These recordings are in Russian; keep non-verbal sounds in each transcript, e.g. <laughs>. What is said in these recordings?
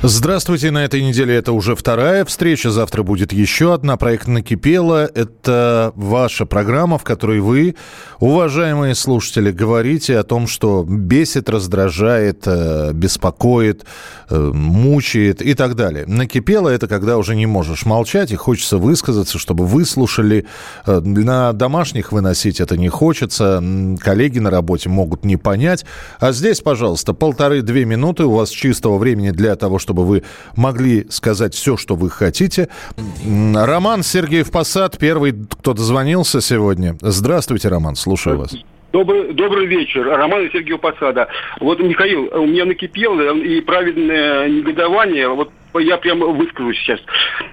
Здравствуйте, на этой неделе это уже вторая встреча, завтра будет еще одна. Проект «Накипело» — это ваша программа, в которой вы, уважаемые слушатели, говорите о том, что бесит, раздражает, э, беспокоит, э, мучает и так далее. «Накипело» — это когда уже не можешь молчать и хочется высказаться, чтобы выслушали. Э, на домашних выносить это не хочется, коллеги на работе могут не понять. А здесь, пожалуйста, полторы-две минуты у вас чистого времени для того, чтобы вы могли сказать все, что вы хотите. Роман Сергеев Посад, первый, кто дозвонился сегодня. Здравствуйте, Роман, слушаю вас. Добрый, добрый вечер. Роман из Сергеева Посада. Вот, Михаил, у меня накипело и праведное негодование. Вот я прямо выскажу сейчас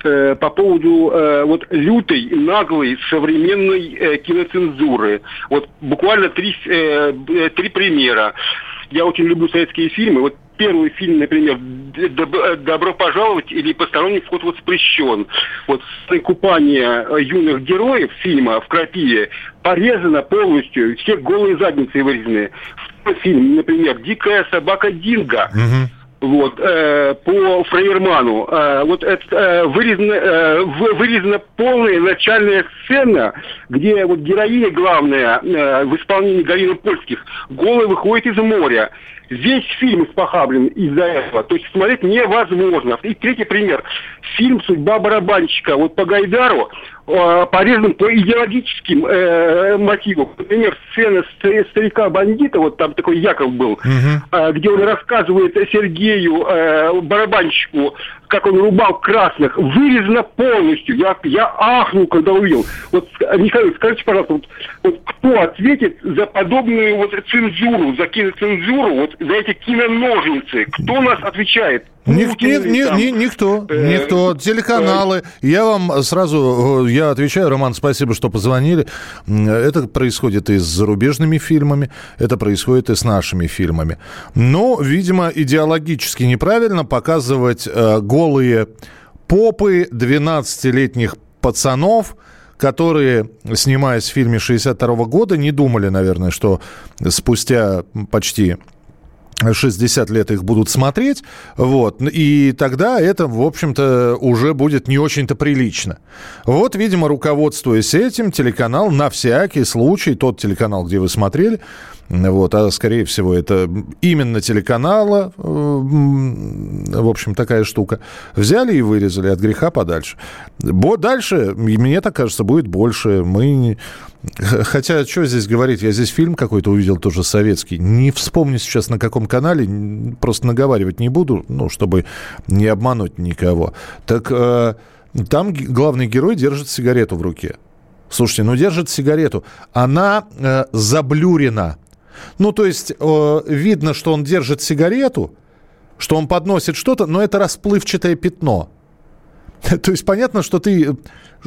э, по поводу э, вот лютой, наглой современной э, киноцензуры. Вот буквально три, э, три примера. Я очень люблю советские фильмы. Вот первый фильм, например, «Добро пожаловать» или «Посторонний вход воспрещен». Вот купание юных героев фильма в крапиве порезано полностью, все голые задницы вырезаны. Фильм, например, «Дикая собака Динго». Угу вот, э, по Фрейерману. Э, вот это э, вырезана, э, вырезана полная начальная сцена, где вот героиня главная э, в исполнении Галины Польских голая выходит из моря. Весь фильм испохаблен из-за этого. То есть смотреть невозможно. И третий пример. Фильм «Судьба барабанщика». Вот по Гайдару порезан по идеологическим э, мотивам. Например, сцена старика-бандита, вот там такой Яков был, угу. э, где он рассказывает Сергею, э, барабанщику, как он рубал красных, вырезано полностью. Я, я ахнул, когда увидел. Вот, Михаил, скажите, пожалуйста, вот, вот кто ответит за подобную вот цензуру, за киноцензуру, вот за эти киноножницы? Кто нас отвечает? Ник, ни, ни, ни, никто, э, никто. Телеканалы. Я вам сразу, э, я отвечаю, Роман, спасибо, что позвонили. Это происходит и с зарубежными фильмами, это происходит и с нашими фильмами. Но, видимо, идеологически неправильно показывать э, голые попы 12-летних пацанов, которые, снимаясь в фильме 62 года, не думали, наверное, что спустя почти 60 лет их будут смотреть, вот, и тогда это, в общем-то, уже будет не очень-то прилично. Вот, видимо, руководствуясь этим, телеканал на всякий случай, тот телеканал, где вы смотрели, вот, а скорее всего это именно телеканала, э, в общем, такая штука. Взяли и вырезали от греха подальше. Бо дальше, мне так кажется, будет больше. Мы Хотя, что здесь говорить? Я здесь фильм какой-то увидел, тоже советский. Не вспомню сейчас, на каком канале. Просто наговаривать не буду, ну, чтобы не обмануть никого. Так э, там главный герой держит сигарету в руке. Слушайте, ну держит сигарету. Она э, заблюрена. Ну, то есть э, видно, что он держит сигарету, что он подносит что-то, но это расплывчатое пятно. <laughs> То есть понятно, что ты,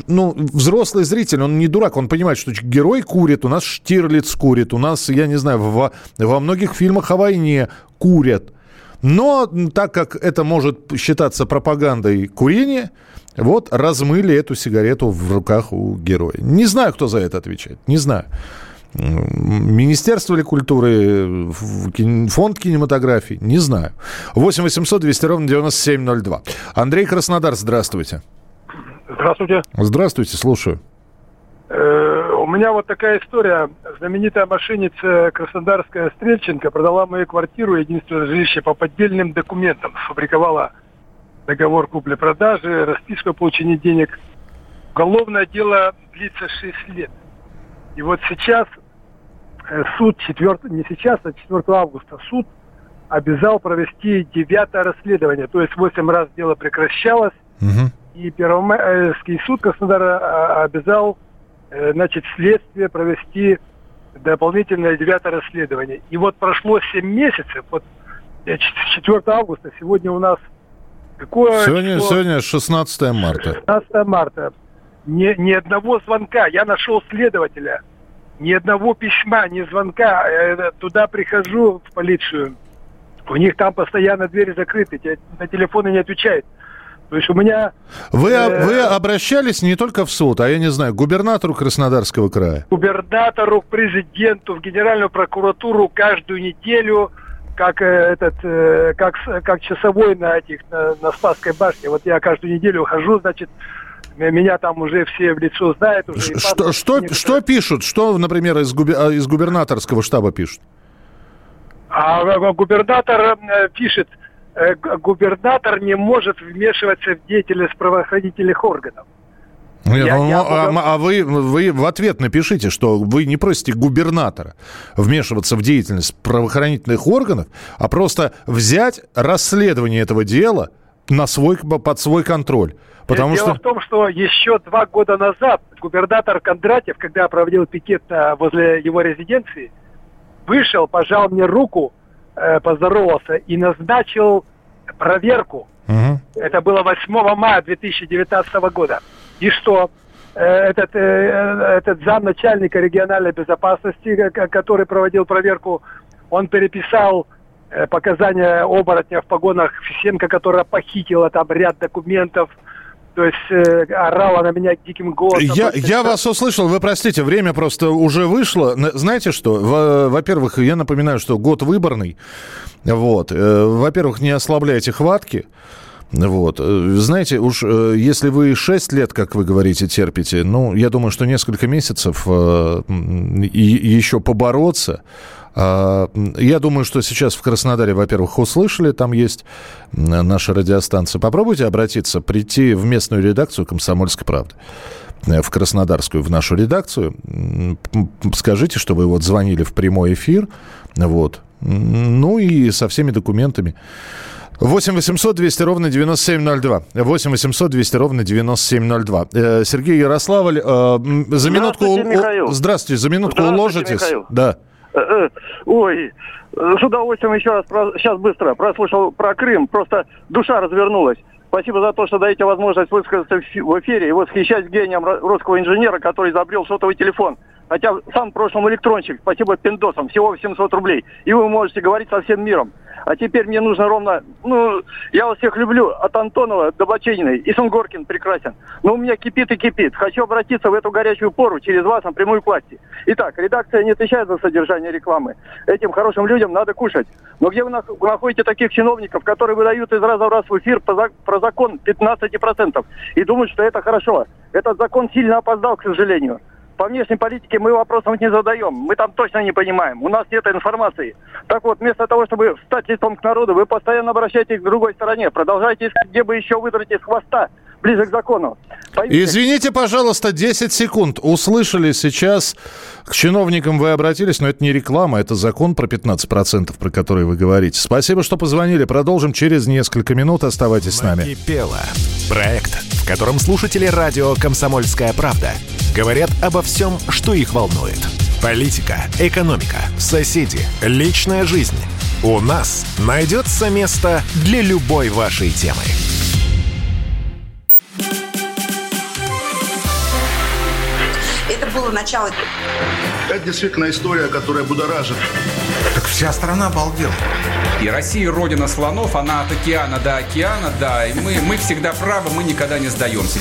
ну, взрослый зритель, он не дурак, он понимает, что герой курит, у нас Штирлиц курит, у нас, я не знаю, во, во многих фильмах о войне курят. Но так как это может считаться пропагандой курения, вот размыли эту сигарету в руках у героя. Не знаю, кто за это отвечает, не знаю. Министерство ли культуры, фонд кинематографии, не знаю. 8 800 200 ровно 9702. Андрей Краснодар, здравствуйте. Здравствуйте. Здравствуйте, слушаю. Э, у меня вот такая история. Знаменитая мошенница Краснодарская Стрельченко продала мою квартиру, единственное жилище, по поддельным документам. Сфабриковала договор купли-продажи, расписку о получении денег. Уголовное дело длится 6 лет. И вот сейчас э, суд 4, не сейчас, а 4 августа суд обязал провести девятое расследование. То есть 8 раз дело прекращалось, угу. и Первомайский суд Краснодара а, обязал э, значит, следствие провести дополнительное девятое расследование. И вот прошло 7 месяцев, вот 4 э, августа, сегодня у нас Какое сегодня, число? сегодня 16 марта. 16 марта. Ни, ни одного звонка. Я нашел следователя. Ни одного письма, ни звонка. Я туда прихожу в полицию. У них там постоянно двери закрыты. На телефоны не отвечают. То есть у меня... Вы, э, вы обращались не только в суд, а я не знаю, к губернатору Краснодарского края? Губернатору, к президенту, в Генеральную прокуратуру каждую неделю, как, э, этот, э, как, как часовой на, этих, на, на Спасской башне. Вот я каждую неделю хожу, значит, меня там уже все в лицо знают. Уже что, что, что пишут? Что, например, из, губер... А, из губернаторского штаба пишут? А губернатор пишет, Э, губернатор не может вмешиваться в деятельность правоохранительных органов. Нет, я, ну, я а, буду... а вы, вы в ответ напишите, что вы не просите губернатора вмешиваться в деятельность правоохранительных органов, а просто взять расследование этого дела на свой, под свой контроль. Потому Дело что... в том, что еще два года назад губернатор Кондратьев, когда проводил пикет возле его резиденции, вышел, пожал мне руку э, поздоровался и назначил проверку. Угу. Это было 8 мая 2019 года. И что? Э, этот, э, этот зам начальника региональной безопасности, который проводил проверку, он переписал э, показания оборотня в погонах Фисенко, которая похитила там ряд документов, то есть э, орала на меня диким голосом. Я, я вас услышал, вы простите, время просто уже вышло. Знаете что, во-первых, я напоминаю, что год выборный. Вот. Э, во-первых, не ослабляйте хватки. Вот. Э, знаете, уж э, если вы 6 лет, как вы говорите, терпите, ну, я думаю, что несколько месяцев э, и еще побороться, я думаю, что сейчас в Краснодаре, во-первых, услышали, там есть наша радиостанция. Попробуйте обратиться, прийти в местную редакцию «Комсомольской правды» э, в Краснодарскую, в нашу редакцию. Скажите, что вы вот звонили в прямой эфир. Вот. Ну и со всеми документами. 8 800 200 ровно 9702. 8 800 200 ровно 9702. Э, Сергей Ярославль, э, за минутку... Здравствуйте, Михаил. Здравствуйте, за минутку уложитесь. Михаил. Да. Э, э, ой, с удовольствием еще раз, сейчас быстро, прослушал про Крым, просто душа развернулась. Спасибо за то, что даете возможность высказаться в эфире и восхищать гением русского инженера, который изобрел сотовый телефон. Хотя сам в прошлом электронщик, спасибо пиндосам, всего 800 рублей. И вы можете говорить со всем миром. А теперь мне нужно ровно... Ну, я вас всех люблю. От Антонова до Бачениной. И Сунгоркин прекрасен. Но у меня кипит и кипит. Хочу обратиться в эту горячую пору через вас на прямую власти. Итак, редакция не отвечает за содержание рекламы. Этим хорошим людям надо кушать. Но где вы находите таких чиновников, которые выдают из раза в раз в эфир про закон 15% и думают, что это хорошо? Этот закон сильно опоздал, к сожалению по внешней политике мы вопросов не задаем. Мы там точно не понимаем. У нас нет информации. Так вот, вместо того, чтобы встать лицом к народу, вы постоянно обращаетесь к другой стороне. Продолжайте искать, где бы еще выдрать из хвоста ближе к закону. Пойдите. Извините, пожалуйста, 10 секунд. Услышали сейчас, к чиновникам вы обратились, но это не реклама, это закон про 15%, про который вы говорите. Спасибо, что позвонили. Продолжим через несколько минут. Оставайтесь с нами. Проект, в котором слушатели радио «Комсомольская правда» говорят обо всем, что их волнует. Политика, экономика, соседи, личная жизнь. У нас найдется место для любой вашей темы. было начало. Это действительно история, которая будоражит. Так вся страна обалдела. И Россия родина слонов, она от океана до океана, да. И мы, мы всегда правы, мы никогда не сдаемся.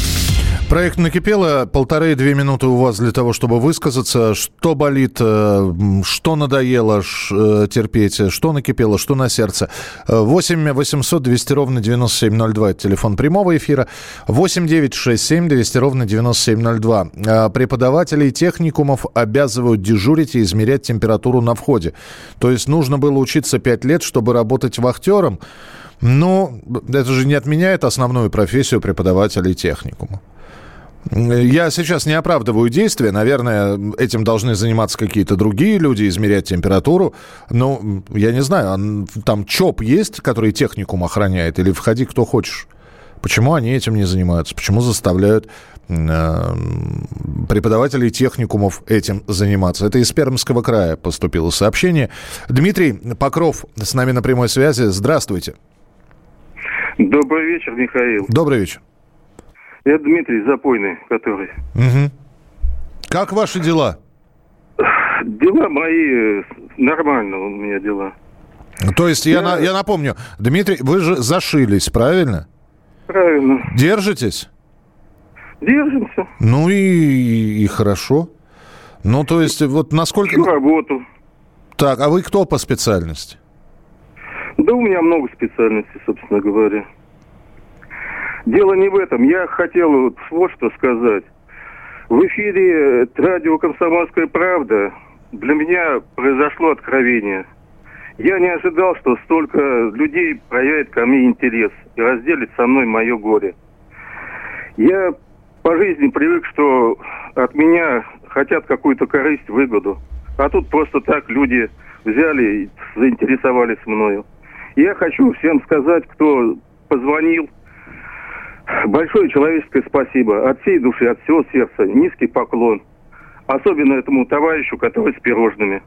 Проект «Накипело». Полторы-две минуты у вас для того, чтобы высказаться. Что болит, э, что надоело э, терпеть, что накипело, что на сердце. 8 800 200 ровно 9702. Это телефон прямого эфира. 8 9 6 7 200 ровно 9702. Э, преподавателей техникумов обязывают дежурить и измерять температуру на входе. То есть нужно было учиться 5 лет, чтобы работать вахтером. Но это же не отменяет основную профессию преподавателей техникума. Я сейчас не оправдываю действия. Наверное, этим должны заниматься какие-то другие люди, измерять температуру. Но я не знаю, там ЧОП есть, который техникум охраняет, или входи кто хочешь. Почему они этим не занимаются? Почему заставляют э, преподавателей техникумов этим заниматься? Это из Пермского края поступило сообщение. Дмитрий Покров с нами на прямой связи. Здравствуйте. Добрый вечер, Михаил. Добрый вечер. Это Дмитрий Запойный, который. Угу. Как ваши дела? Дела мои э, нормально у меня дела. То есть, я, я, на, я напомню, Дмитрий, вы же зашились, правильно? Правильно. Держитесь? Держимся. Ну и, и хорошо. Ну, то есть, вот насколько... Всю работу. Так, а вы кто по специальности? Да у меня много специальностей, собственно говоря. Дело не в этом. Я хотел вот, что сказать. В эфире радио «Комсомольская правда» для меня произошло откровение. Я не ожидал, что столько людей проявит ко мне интерес и разделит со мной мое горе. Я по жизни привык, что от меня хотят какую-то корысть, выгоду. А тут просто так люди взяли и заинтересовались мною. Я хочу всем сказать, кто позвонил – Большое человеческое спасибо. От всей души, от всего сердца. Низкий поклон. Особенно этому товарищу, который с пирожными.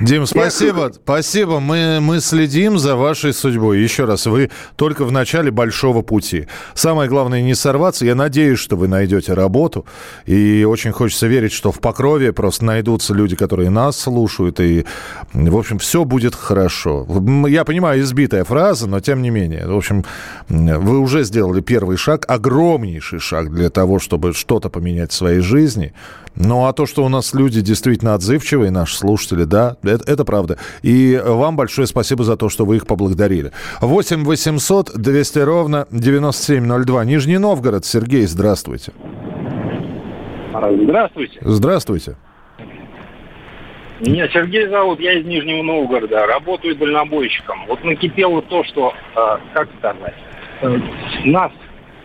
Дим, спасибо. Спасибо. Мы, мы следим за вашей судьбой. Еще раз, вы только в начале большого пути. Самое главное не сорваться. Я надеюсь, что вы найдете работу. И очень хочется верить, что в Покрове просто найдутся люди, которые нас слушают. И, в общем, все будет хорошо. Я понимаю, избитая фраза, но тем не менее. В общем, вы уже сделали первый шаг, огромнейший шаг для того, чтобы что-то поменять в своей жизни. Ну, а то, что у нас люди действительно отзывчивые, наши слушатели, да, это, это правда. И вам большое спасибо за то, что вы их поблагодарили. 8 800 200 ровно 9702. Нижний Новгород. Сергей, здравствуйте. Здравствуйте. Здравствуйте. Меня Сергей зовут, я из Нижнего Новгорода, работаю дальнобойщиком. Вот накипело то, что, э, как сказать, э, нас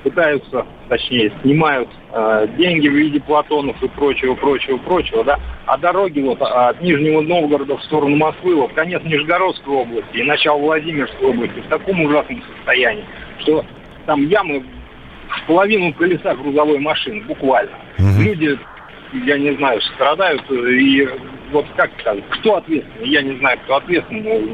пытаются, точнее, снимают э, деньги в виде платонов и прочего, прочего, прочего, да, а дороги вот от Нижнего Новгорода в сторону Москвы, вот конец Нижегородской области и начало Владимирской области в таком ужасном состоянии, что там ямы в половину колеса грузовой машины, буквально. Угу. Люди, я не знаю, страдают, и вот как сказать, кто ответственный, я не знаю, кто ответственный,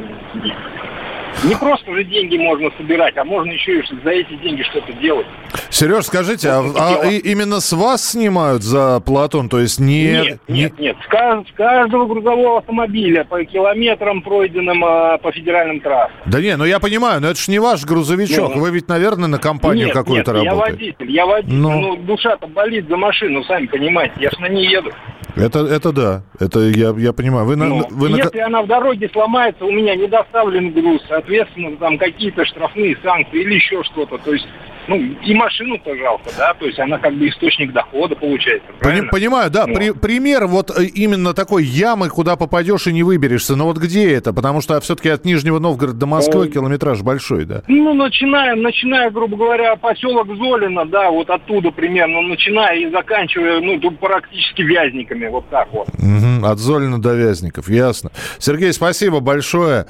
не просто же деньги можно собирать, а можно еще и за эти деньги что-то делать. Сереж, скажите, а, а именно с вас снимают за Платон? То есть не... Нет, нет, нет. С, кажд, с каждого грузового автомобиля по километрам, пройденным а, по федеральным трассам. Да не, ну я понимаю, но это же не ваш грузовичок. Ну, Вы ведь, наверное, на компанию какую-то работаете. я водитель, я водитель. Но... Ну, душа-то болит за машину, сами понимаете. Я ж на ней еду. Это, это да, это я, я понимаю. Вы ну, вы если на... она в дороге сломается, у меня не доставлен груз, соответственно, там какие-то штрафные санкции или еще что-то. То есть ну, и машину-то жалко, да, то есть она как бы источник дохода получается. Правильно? Понимаю, да. Ну. При, пример вот э, именно такой ямы, куда попадешь и не выберешься. Но вот где это? Потому что все-таки от Нижнего Новгорода до Москвы ну, километраж большой, да? Ну, начиная, начиная, грубо говоря, поселок Золина, да, вот оттуда примерно, начиная и заканчивая, ну, тут практически Вязниками, вот так вот. Угу, от Золина до Вязников, ясно. Сергей, спасибо большое.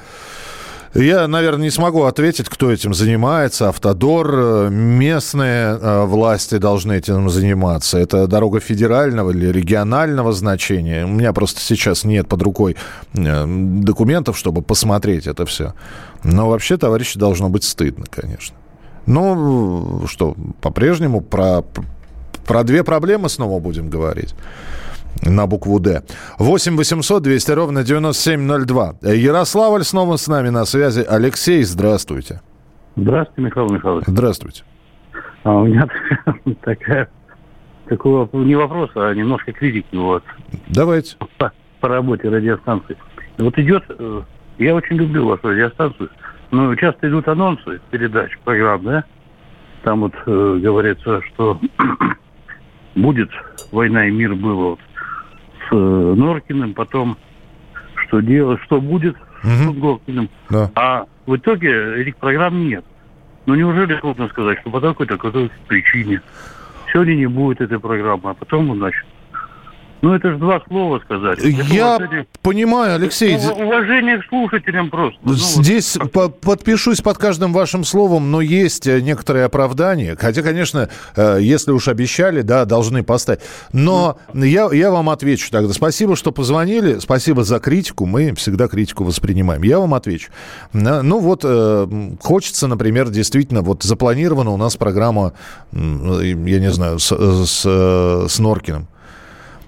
Я, наверное, не смогу ответить, кто этим занимается. Автодор, э, местные э, власти должны этим заниматься. Это дорога федерального или регионального значения. У меня просто сейчас нет под рукой э, документов, чтобы посмотреть это все. Но вообще, товарищи, должно быть стыдно, конечно. Ну, что, по-прежнему про, про две проблемы снова будем говорить на букву «Д». 8 800 200 ровно 9702. Ярославль снова с нами на связи. Алексей, здравствуйте. Здравствуйте, Михаил Михайлович. Здравствуйте. А у меня <laughs> такая, такой не вопрос, а немножко критики. Вот. Давайте. По, по работе радиостанции. Вот идет, э, я очень люблю вашу радиостанцию, но часто идут анонсы передач, программ, да? Там вот э, говорится, что <clears throat> будет война и мир было вот с э, Норкиным, потом что делать, что будет угу. с Горкиным. Да. А в итоге этих программ нет. Ну неужели трудно сказать, что по такой-то какой причине? сегодня не будет этой программы, а потом, значит, ну, это же два слова сказать. Я это понимаю, Алексей. Уважение к слушателям просто. Ну, Здесь вот. по подпишусь под каждым вашим словом, но есть э, некоторые оправдания. Хотя, конечно, э, если уж обещали, да, должны поставить. Но mm. я, я вам отвечу тогда. Спасибо, что позвонили. Спасибо за критику. Мы всегда критику воспринимаем. Я вам отвечу. Ну, вот э, хочется, например, действительно, вот запланирована у нас программа, я не знаю, с, с, с Норкиным.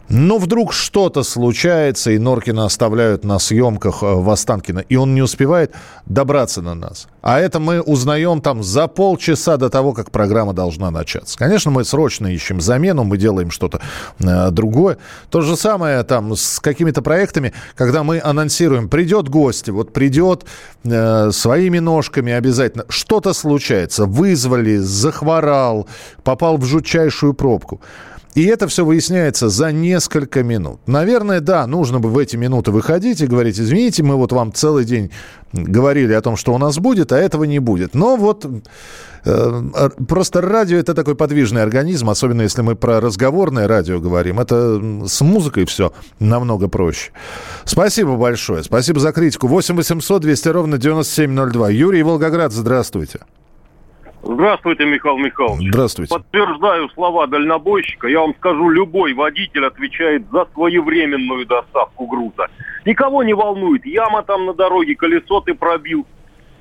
Но вдруг что-то случается, и Норкина оставляют на съемках э, в Останкино, и он не успевает добраться на нас. А это мы узнаем там за полчаса до того, как программа должна начаться. Конечно, мы срочно ищем замену, мы делаем что-то э, другое. То же самое там с какими-то проектами, когда мы анонсируем, придет гость, вот придет э, своими ножками обязательно. Что-то случается, вызвали, захворал, попал в жутчайшую пробку. И это все выясняется за несколько минут. Наверное, да, нужно бы в эти минуты выходить и говорить, извините, мы вот вам целый день говорили о том, что у нас будет, а этого не будет. Но вот э, просто радио это такой подвижный организм, особенно если мы про разговорное радио говорим. Это с музыкой все намного проще. Спасибо большое. Спасибо за критику. 8 800 200 ровно 9702. Юрий Волгоград, здравствуйте. Здравствуйте, Михаил Михайлович. Здравствуйте. Подтверждаю слова дальнобойщика. Я вам скажу, любой водитель отвечает за своевременную доставку груза. Никого не волнует, яма там на дороге, колесо ты пробил,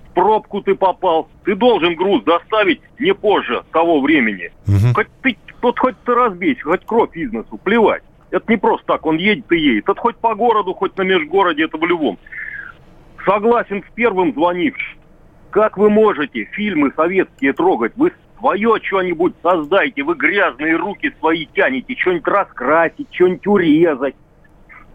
в пробку ты попал. Ты должен груз доставить не позже того времени. Угу. Хоть ты, тот хоть ты разбейся, хоть кровь из носу, плевать. Это не просто так, он едет и едет. Это хоть по городу, хоть на межгороде, это в любом. Согласен с первым звонившим как вы можете фильмы советские трогать? Вы свое что-нибудь создайте, вы грязные руки свои тянете, что-нибудь раскрасить, что-нибудь урезать,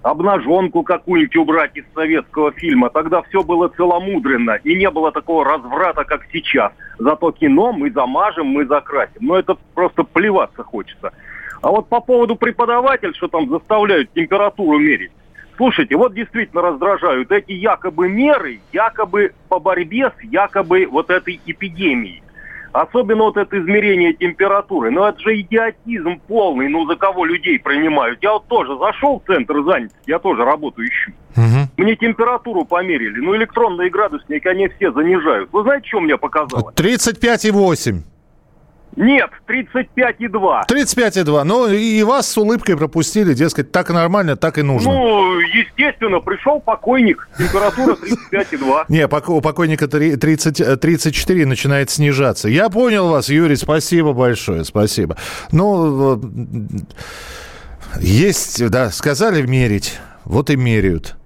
обнаженку какую-нибудь убрать из советского фильма. Тогда все было целомудренно, и не было такого разврата, как сейчас. Зато кино мы замажем, мы закрасим. Но это просто плеваться хочется. А вот по поводу преподавателей, что там заставляют температуру мерить, Слушайте, вот действительно раздражают эти якобы меры, якобы по борьбе с якобы вот этой эпидемией. Особенно вот это измерение температуры. Но это же идиотизм полный. Ну, за кого людей принимают? Я вот тоже зашел в центр занятости, я тоже работу ищу. Угу. Мне температуру померили. Ну, электронные градусники, они все занижают. Вы знаете, что мне показалось? 35,8. Нет, 35,2. 35,2. Ну, и вас с улыбкой пропустили, дескать, так нормально, так и нужно. Ну, естественно, пришел покойник, температура 35,2. <laughs> Не, у покойника 30, 34 начинает снижаться. Я понял вас, Юрий, спасибо большое, спасибо. Ну, есть, да, сказали мерить, вот и меряют.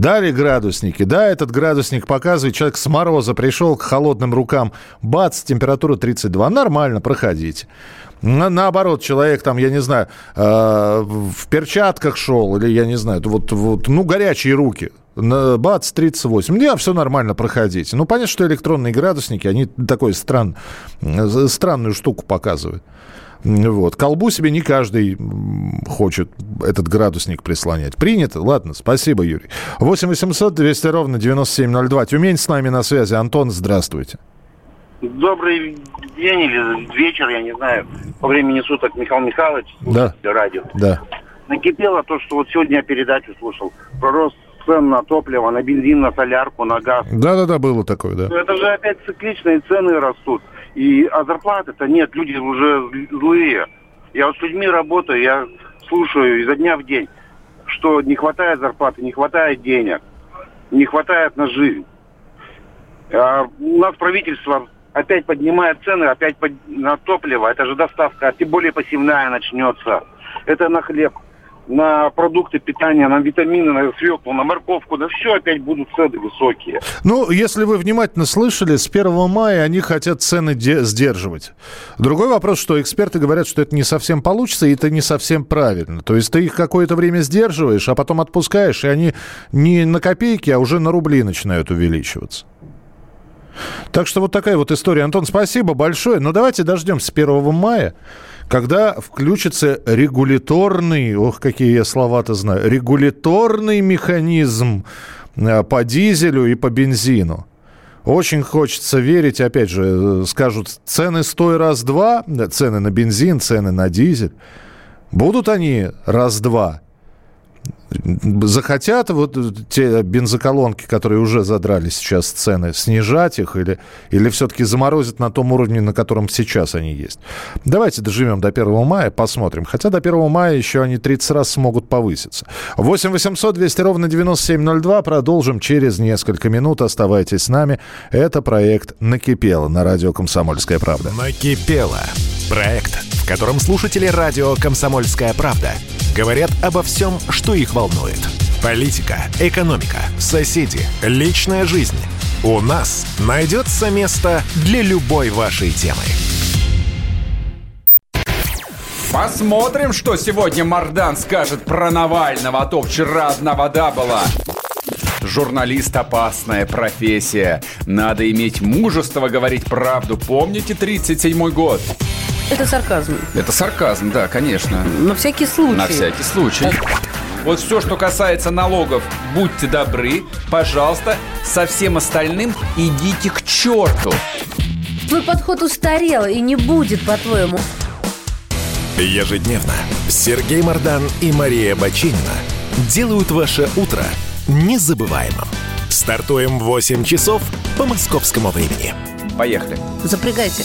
Дали градусники. Да, этот градусник показывает, человек с мороза пришел к холодным рукам, бац, температура 32. Нормально, проходите. На, наоборот, человек там, я не знаю, э, в перчатках шел, или я не знаю, вот, вот ну, горячие руки. Бац, 38. Не, все нормально, проходите. Ну, понятно, что электронные градусники, они такой стран, э, странную штуку показывают. Вот. Колбу себе не каждый хочет этот градусник прислонять. Принято? Ладно, спасибо, Юрий. 8 800 200 ровно 9702. Тюмень с нами на связи. Антон, здравствуйте. Добрый день или вечер, я не знаю, по времени суток, Михаил Михайлович, да. радио. Да. Накипело то, что вот сегодня я передачу слушал про рост цен на топливо, на бензин, на солярку, на газ. Да-да-да, было такое, да. Это же опять цикличные цены растут. И, а зарплаты-то нет, люди уже злые. Я вот с людьми работаю, я слушаю изо дня в день, что не хватает зарплаты, не хватает денег, не хватает на жизнь. А у нас правительство опять поднимает цены, опять под... на топливо. Это же доставка, а тем более посевная начнется. Это на хлеб на продукты питания, на витамины, на свеклу, на морковку, на все опять будут цены высокие. Ну, если вы внимательно слышали, с 1 мая они хотят цены сдерживать. Другой вопрос, что эксперты говорят, что это не совсем получится, и это не совсем правильно. То есть ты их какое-то время сдерживаешь, а потом отпускаешь, и они не на копейки, а уже на рубли начинают увеличиваться. Так что вот такая вот история. Антон, спасибо большое. Но давайте дождемся 1 мая когда включится регуляторный, ох, какие я слова-то знаю, регуляторный механизм э, по дизелю и по бензину. Очень хочется верить, опять же, э, скажут, цены стой раз-два, цены на бензин, цены на дизель. Будут они раз-два? Захотят вот те бензоколонки, которые уже задрали сейчас цены, снижать их или, или все-таки заморозят на том уровне, на котором сейчас они есть. Давайте доживем до 1 мая, посмотрим. Хотя до 1 мая еще они 30 раз смогут повыситься. 8 800 200 ровно 9702. Продолжим через несколько минут. Оставайтесь с нами. Это проект «Накипело» на радио «Комсомольская правда». «Накипело» – проект, в котором слушатели радио «Комсомольская правда» говорят обо всем, что их волнует. Политика, экономика, соседи, личная жизнь. У нас найдется место для любой вашей темы. Посмотрим, что сегодня Мардан скажет про Навального, а то вчера одна вода была. Журналист – опасная профессия. Надо иметь мужество говорить правду. Помните 37-й год? Это сарказм. Это сарказм, да, конечно. На всякий случай. На всякий случай. Вот все, что касается налогов, будьте добры, пожалуйста, со всем остальным идите к черту. Твой подход устарел и не будет, по-твоему. Ежедневно Сергей Мардан и Мария Бочинина делают ваше утро незабываемым. Стартуем в 8 часов по московскому времени. Поехали. Запрягайте.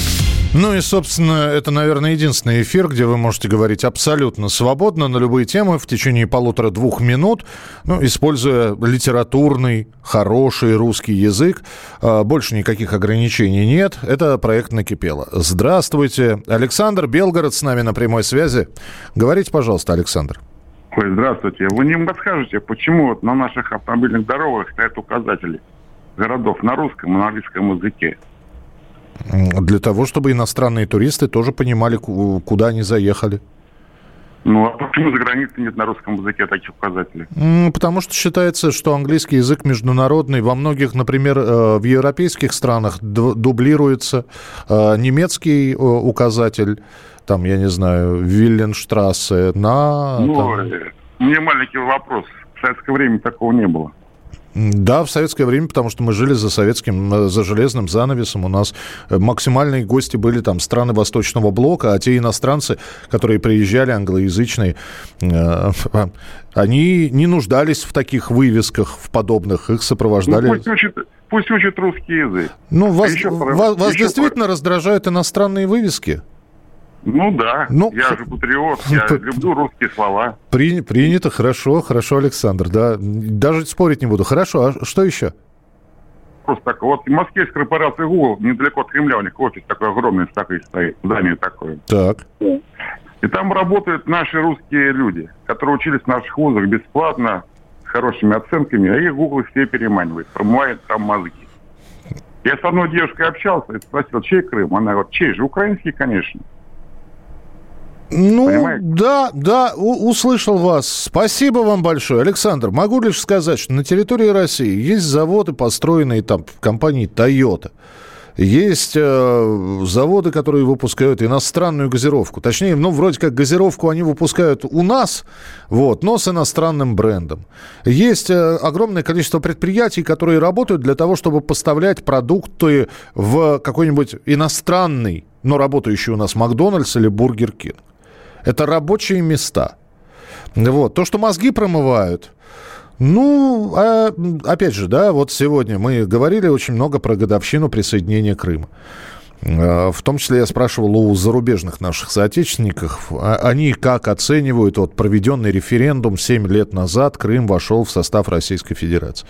Ну и, собственно, это, наверное, единственный эфир, где вы можете говорить абсолютно свободно на любые темы в течение полутора-двух минут, ну, используя литературный, хороший русский язык. А, больше никаких ограничений нет. Это проект «Накипело». Здравствуйте. Александр Белгород с нами на прямой связи. Говорите, пожалуйста, Александр. Ой, здравствуйте. Вы не подскажете, почему вот на наших автомобильных дорогах стоят указатели городов на русском и на английском языке? Для того, чтобы иностранные туристы тоже понимали, куда они заехали. Ну, а почему за границей нет на русском языке таких указателей? Потому что считается, что английский язык международный. Во многих, например, э, в европейских странах дублируется э, немецкий э, указатель, там, я не знаю, Вилленштрассе на... Ну, там... меня маленький вопрос. В советское время такого не было. Да, в советское время, потому что мы жили за советским, э, за железным занавесом. У нас э, максимальные гости были там страны Восточного блока, а те иностранцы, которые приезжали, англоязычные, э, <laughs> они не нуждались в таких вывесках, в подобных. Их сопровождали... Ну, пусть учат, пусть учат русский язык. Ну, а вас, еще, вас, вас еще действительно пар... раздражают иностранные вывески? Ну да, ну, я же патриот, я люблю русские слова. При, принято, хорошо, хорошо, Александр, да. Даже спорить не буду. Хорошо, а что еще? Просто так, вот в Москве есть корпорация Google, недалеко от Кремля, у них офис такой огромный такой стоит, здание такое. Так. И там работают наши русские люди, которые учились в наших вузах бесплатно, с хорошими оценками, а их Google все переманивает, промывает там мозги. Я с одной девушкой общался и спросил, чей Крым? Она говорит, чей же? Украинский, конечно. Ну, Понимаете? да, да, услышал вас. Спасибо вам большое. Александр, могу лишь сказать, что на территории России есть заводы, построенные там в компании Toyota. Есть э, заводы, которые выпускают иностранную газировку. Точнее, ну, вроде как газировку они выпускают у нас, вот, но с иностранным брендом. Есть э, огромное количество предприятий, которые работают для того, чтобы поставлять продукты в какой-нибудь иностранный, но работающий у нас Макдональдс или Бургер Кинг. Это рабочие места. Вот. То, что мозги промывают, ну, а, опять же, да, вот сегодня мы говорили очень много про годовщину присоединения Крыма. А, в том числе я спрашивал у зарубежных наших соотечественников, а, они как оценивают вот проведенный референдум 7 лет назад, Крым вошел в состав Российской Федерации.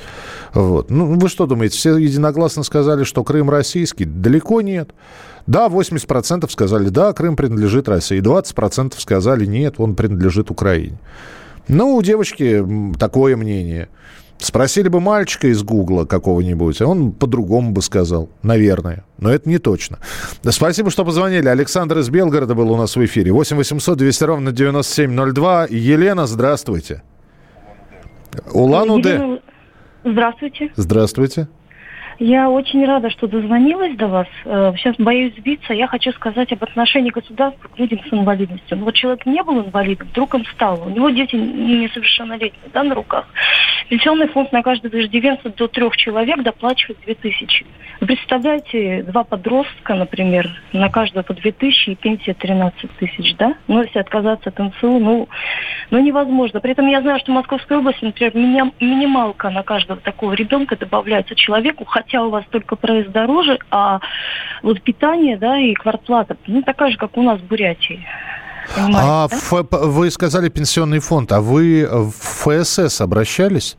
Вот. Ну, вы что думаете, все единогласно сказали, что Крым российский? Далеко нет. Да, 80% сказали, да, Крым принадлежит России. 20% сказали, нет, он принадлежит Украине. Ну, у девочки такое мнение. Спросили бы мальчика из Гугла какого-нибудь, он по-другому бы сказал, наверное. Но это не точно. Спасибо, что позвонили. Александр из Белгорода был у нас в эфире. 8 800 200 ровно 9702. Елена, здравствуйте. Улан-Удэ. Здравствуйте. Здравствуйте. Я очень рада, что дозвонилась до вас. Э, сейчас боюсь сбиться. Я хочу сказать об отношении государства к людям с инвалидностью. Ну, вот человек не был инвалидом, вдруг он стал. У него дети несовершеннолетние, да, на руках. Пенсионный фонд на каждого иждивенца до трех человек доплачивает 2000. Вы представляете, два подростка, например, на каждого по 2000 и пенсия 13 тысяч, да? Ну, если отказаться от НСУ, ну, ну, невозможно. При этом я знаю, что в Московской области, например, минималка на каждого такого ребенка добавляется человеку, хотя хотя у вас только проезд дороже, а вот питание, да, и квартплата, ну, такая же, как у нас в Бурятии. Понимаете, а да? Ф, вы сказали пенсионный фонд, а вы в ФСС обращались?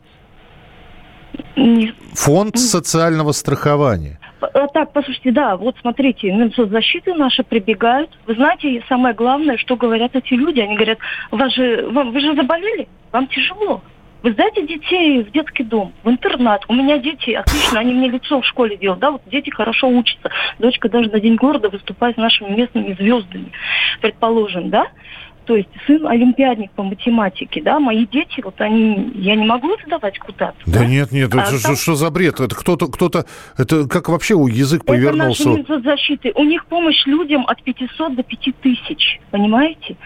Не... Фонд социального страхования. А, так, послушайте, да, вот смотрите, Минсоцзащиты наши прибегают. Вы знаете, самое главное, что говорят эти люди, они говорят, вас же, вам, вы же заболели, вам тяжело. Вы сдайте детей в детский дом, в интернат. У меня дети отлично, они мне лицо в школе делают, да, вот дети хорошо учатся. Дочка даже на День города выступает с нашими местными звездами, предположим, да. То есть сын олимпиадник по математике, да, мои дети, вот они, я не могу задавать куда-то. Да, да? нет, нет, это а, что, там... что за бред? Это кто-то, кто-то, это как вообще у язык повернулся? Это наши защиты. У них помощь людям от 500 до 5000, понимаете?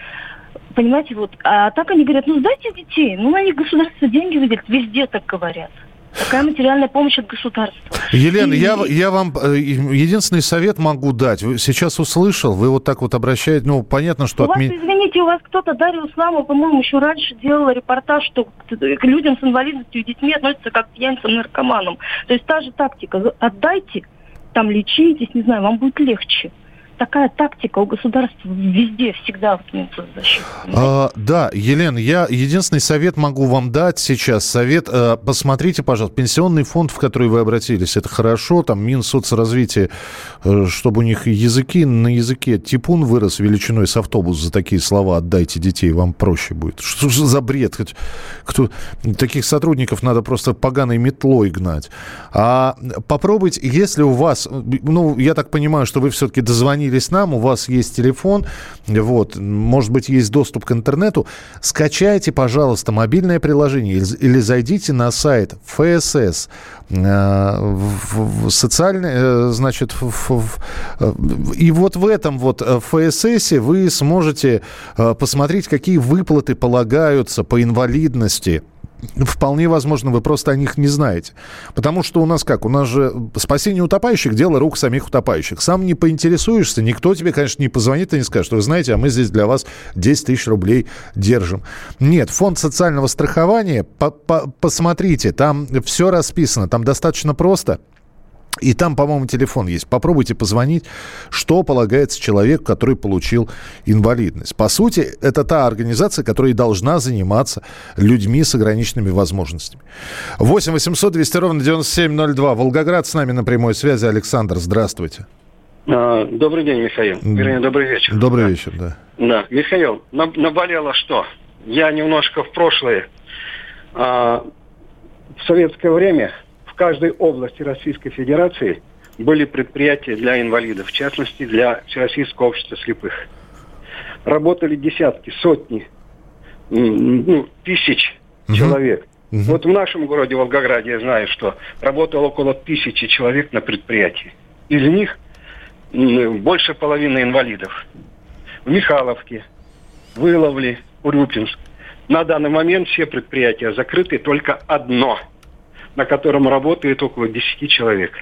Понимаете, вот. А так они говорят, ну сдайте детей. Ну, них государство деньги выделит. Везде так говорят. Такая материальная помощь от государства. Елена, и... я, я вам э, единственный совет могу дать. Вы сейчас услышал, вы вот так вот обращаетесь, ну, понятно, что... У вас, извините, у вас кто-то, Дарья Усламова, по-моему, еще раньше делала репортаж, что к людям с инвалидностью и детьми относятся как к пьяницам, наркоманам. То есть та же тактика. Отдайте, там лечитесь, не знаю, вам будет легче такая тактика у государства везде всегда защиты. А, да, Елена, я единственный совет могу вам дать сейчас. Совет, э, посмотрите, пожалуйста, пенсионный фонд, в который вы обратились, это хорошо, там Минсоцразвитие, э, чтобы у них языки на языке типун вырос величиной с автобус за такие слова «отдайте детей», вам проще будет. Что же за бред? Кто, таких сотрудников надо просто поганой метлой гнать. А попробуйте, если у вас, ну, я так понимаю, что вы все-таки дозвонились дозвонились нам, у вас есть телефон, вот, может быть, есть доступ к интернету, скачайте, пожалуйста, мобильное приложение или зайдите на сайт ФСС, э, в, социальный, э, значит, в, в, и вот в этом вот ФСС вы сможете э, посмотреть, какие выплаты полагаются по инвалидности Вполне возможно, вы просто о них не знаете. Потому что у нас как? У нас же спасение утопающих – дело рук самих утопающих. Сам не поинтересуешься, никто тебе, конечно, не позвонит и не скажет, что вы знаете, а мы здесь для вас 10 тысяч рублей держим. Нет, фонд социального страхования, по -по посмотрите, там все расписано, там достаточно просто – и там, по-моему, телефон есть. Попробуйте позвонить, что полагается человеку, который получил инвалидность. По сути, это та организация, которая должна заниматься людьми с ограниченными возможностями. 8 800 200 ровно 9702. Волгоград с нами на прямой связи. Александр, здравствуйте. А, добрый день, Михаил. Вернее, добрый вечер. Добрый да. вечер, да. Да, Михаил, наболело что? Я немножко в прошлое. А, в советское время каждой области Российской Федерации были предприятия для инвалидов, в частности, для Всероссийского общества слепых. Работали десятки, сотни, ну, тысяч угу. человек. Угу. Вот в нашем городе Волгограде я знаю, что работало около тысячи человек на предприятии. Из них больше половины инвалидов. В Михайловке, Выловле, Урюпинск. На данный момент все предприятия закрыты, только одно – на котором работает около 10 человек.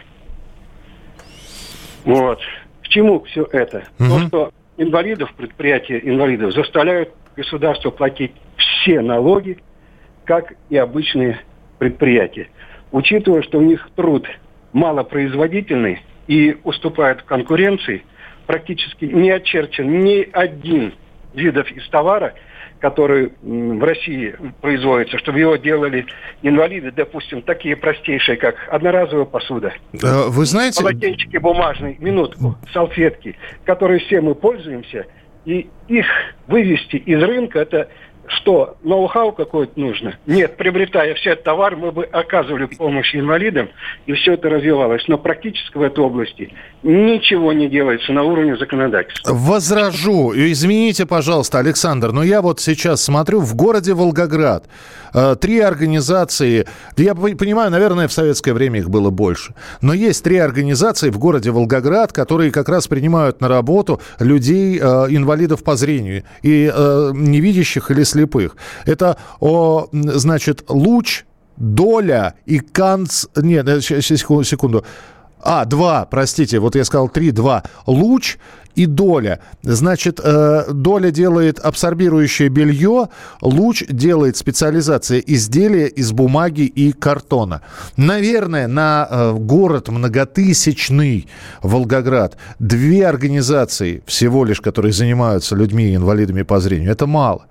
Вот. К чему все это? Угу. То, что инвалидов, предприятия инвалидов заставляют государство платить все налоги, как и обычные предприятия. Учитывая, что у них труд малопроизводительный и уступает в конкуренции, практически не очерчен ни один видов из товара, который в России производится, чтобы его делали инвалиды, допустим, такие простейшие, как одноразовая посуда. Э, вы знаете... Полотенчики бумажные, минутку, салфетки, которые все мы пользуемся, и их вывести из рынка, это что ноу-хау какой-то нужно. Нет, приобретая все этот товар, мы бы оказывали помощь инвалидам, и все это развивалось. Но практически в этой области ничего не делается на уровне законодательства. Возражу. Извините, пожалуйста, Александр, но я вот сейчас смотрю, в городе Волгоград э, три организации, я понимаю, наверное, в советское время их было больше, но есть три организации в городе Волгоград, которые как раз принимают на работу людей, э, инвалидов по зрению, и э, невидящих или слепых. Это, о, значит, луч, доля и канц... Нет, э, секунду. А, два, простите, вот я сказал три, два. Луч и доля. Значит, э, доля делает абсорбирующее белье, луч делает специализация изделия из бумаги и картона. Наверное, на э, город многотысячный Волгоград две организации всего лишь, которые занимаются людьми инвалидами по зрению, это мало.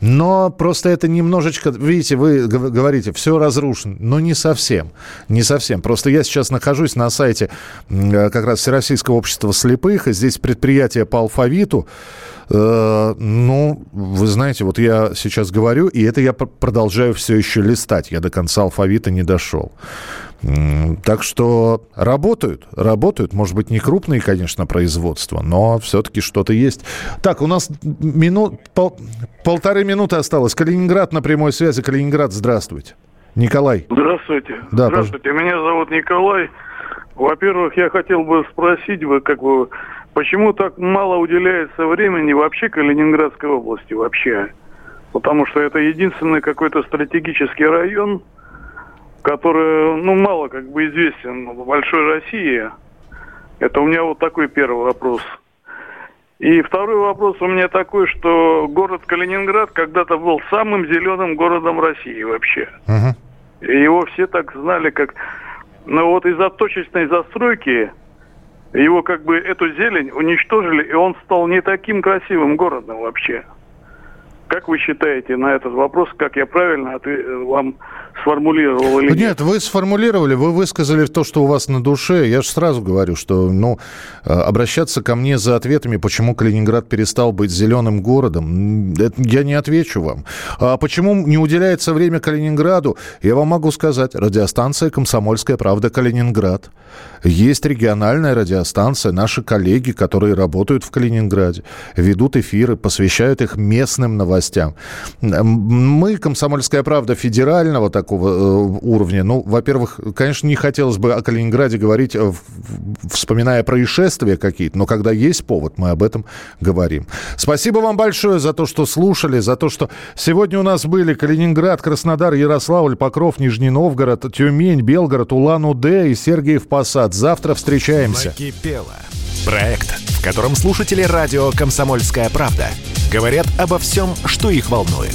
Но просто это немножечко, видите, вы говорите, все разрушено. Но не совсем. Не совсем. Просто я сейчас нахожусь на сайте э, как раз Всероссийского общества слепых, и здесь предприятие по алфавиту. Э, ну, вы знаете, вот я сейчас говорю, и это я продолжаю все еще листать. Я до конца алфавита не дошел. Так что работают, работают. Может быть, не крупные, конечно, производства, но все-таки что-то есть. Так, у нас минут, пол, полторы минуты осталось. Калининград на прямой связи. Калининград, здравствуйте. Николай. Здравствуйте. Да, Здравствуйте. Пожалуйста. Меня зовут Николай. Во-первых, я хотел бы спросить, вы как бы, почему так мало уделяется времени вообще Калининградской области вообще? Потому что это единственный какой-то стратегический район, который, ну, мало как бы известен в большой России. Это у меня вот такой первый вопрос. И второй вопрос у меня такой, что город Калининград когда-то был самым зеленым городом России вообще. Uh-huh. И его все так знали, как... Но вот из-за точечной застройки его как бы эту зелень уничтожили, и он стал не таким красивым городом вообще. Как вы считаете на этот вопрос, как я правильно вам сформулировал или нет? Нет, вы сформулировали, вы высказали то, что у вас на душе. Я же сразу говорю, что ну, э, обращаться ко мне за ответами, почему Калининград перестал быть зеленым городом, я не отвечу вам. А почему не уделяется время Калининграду, я вам могу сказать. Радиостанция «Комсомольская правда. Калининград». Есть региональная радиостанция, наши коллеги, которые работают в Калининграде, ведут эфиры, посвящают их местным новостям. Мы, «Комсомольская правда» федерального такого э, уровня, ну, во-первых, конечно, не хотелось бы о Калининграде говорить, э, вспоминая происшествия какие-то, но когда есть повод, мы об этом говорим. Спасибо вам большое за то, что слушали, за то, что сегодня у нас были Калининград, Краснодар, Ярославль, Покров, Нижний Новгород, Тюмень, Белгород, Улан-Удэ и Сергиев Посад. Завтра встречаемся. Накипело. Проект, в котором слушатели радио «Комсомольская правда» говорят обо всем, что их волнует.